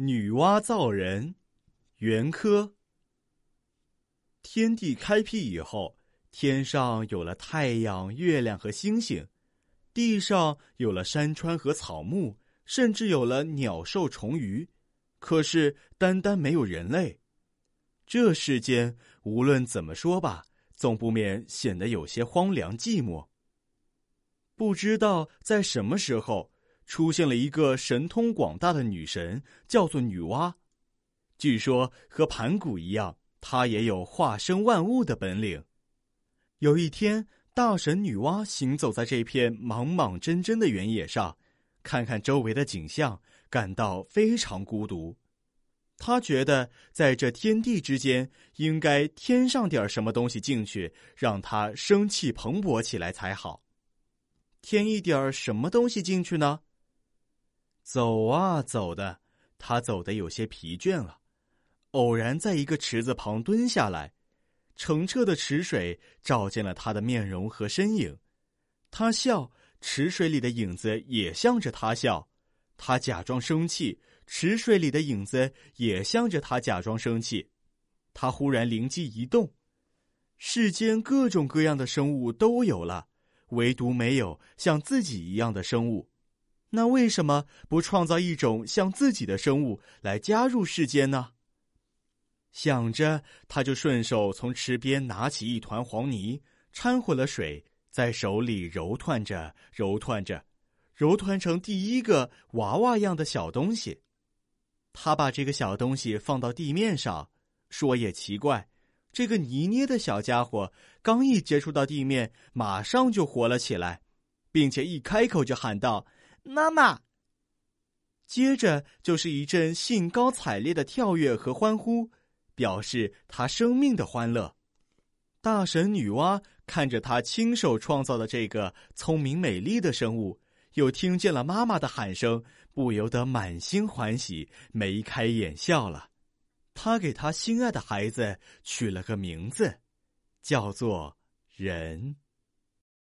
女娲造人，元科。天地开辟以后，天上有了太阳、月亮和星星，地上有了山川和草木，甚至有了鸟兽虫鱼。可是，单单没有人类，这世间无论怎么说吧，总不免显得有些荒凉寂寞。不知道在什么时候。出现了一个神通广大的女神，叫做女娲。据说和盘古一样，她也有化生万物的本领。有一天，大神女娲行走在这片莽莽真真的原野上，看看周围的景象，感到非常孤独。她觉得在这天地之间，应该添上点什么东西进去，让她生气蓬勃起来才好。添一点什么东西进去呢？走啊走的，他走得有些疲倦了，偶然在一个池子旁蹲下来，澄澈的池水照见了他的面容和身影，他笑，池水里的影子也向着他笑；他假装生气，池水里的影子也向着他假装生气。他忽然灵机一动，世间各种各样的生物都有了，唯独没有像自己一样的生物。那为什么不创造一种像自己的生物来加入世间呢？想着，他就顺手从池边拿起一团黄泥，掺和了水，在手里揉团着，揉团着，揉团成第一个娃娃样的小东西。他把这个小东西放到地面上，说也奇怪，这个泥捏的小家伙刚一接触到地面，马上就活了起来，并且一开口就喊道。妈妈。接着就是一阵兴高采烈的跳跃和欢呼，表示他生命的欢乐。大神女娲看着他亲手创造的这个聪明美丽的生物，又听见了妈妈的喊声，不由得满心欢喜，眉开眼笑了。他给他心爱的孩子取了个名字，叫做人。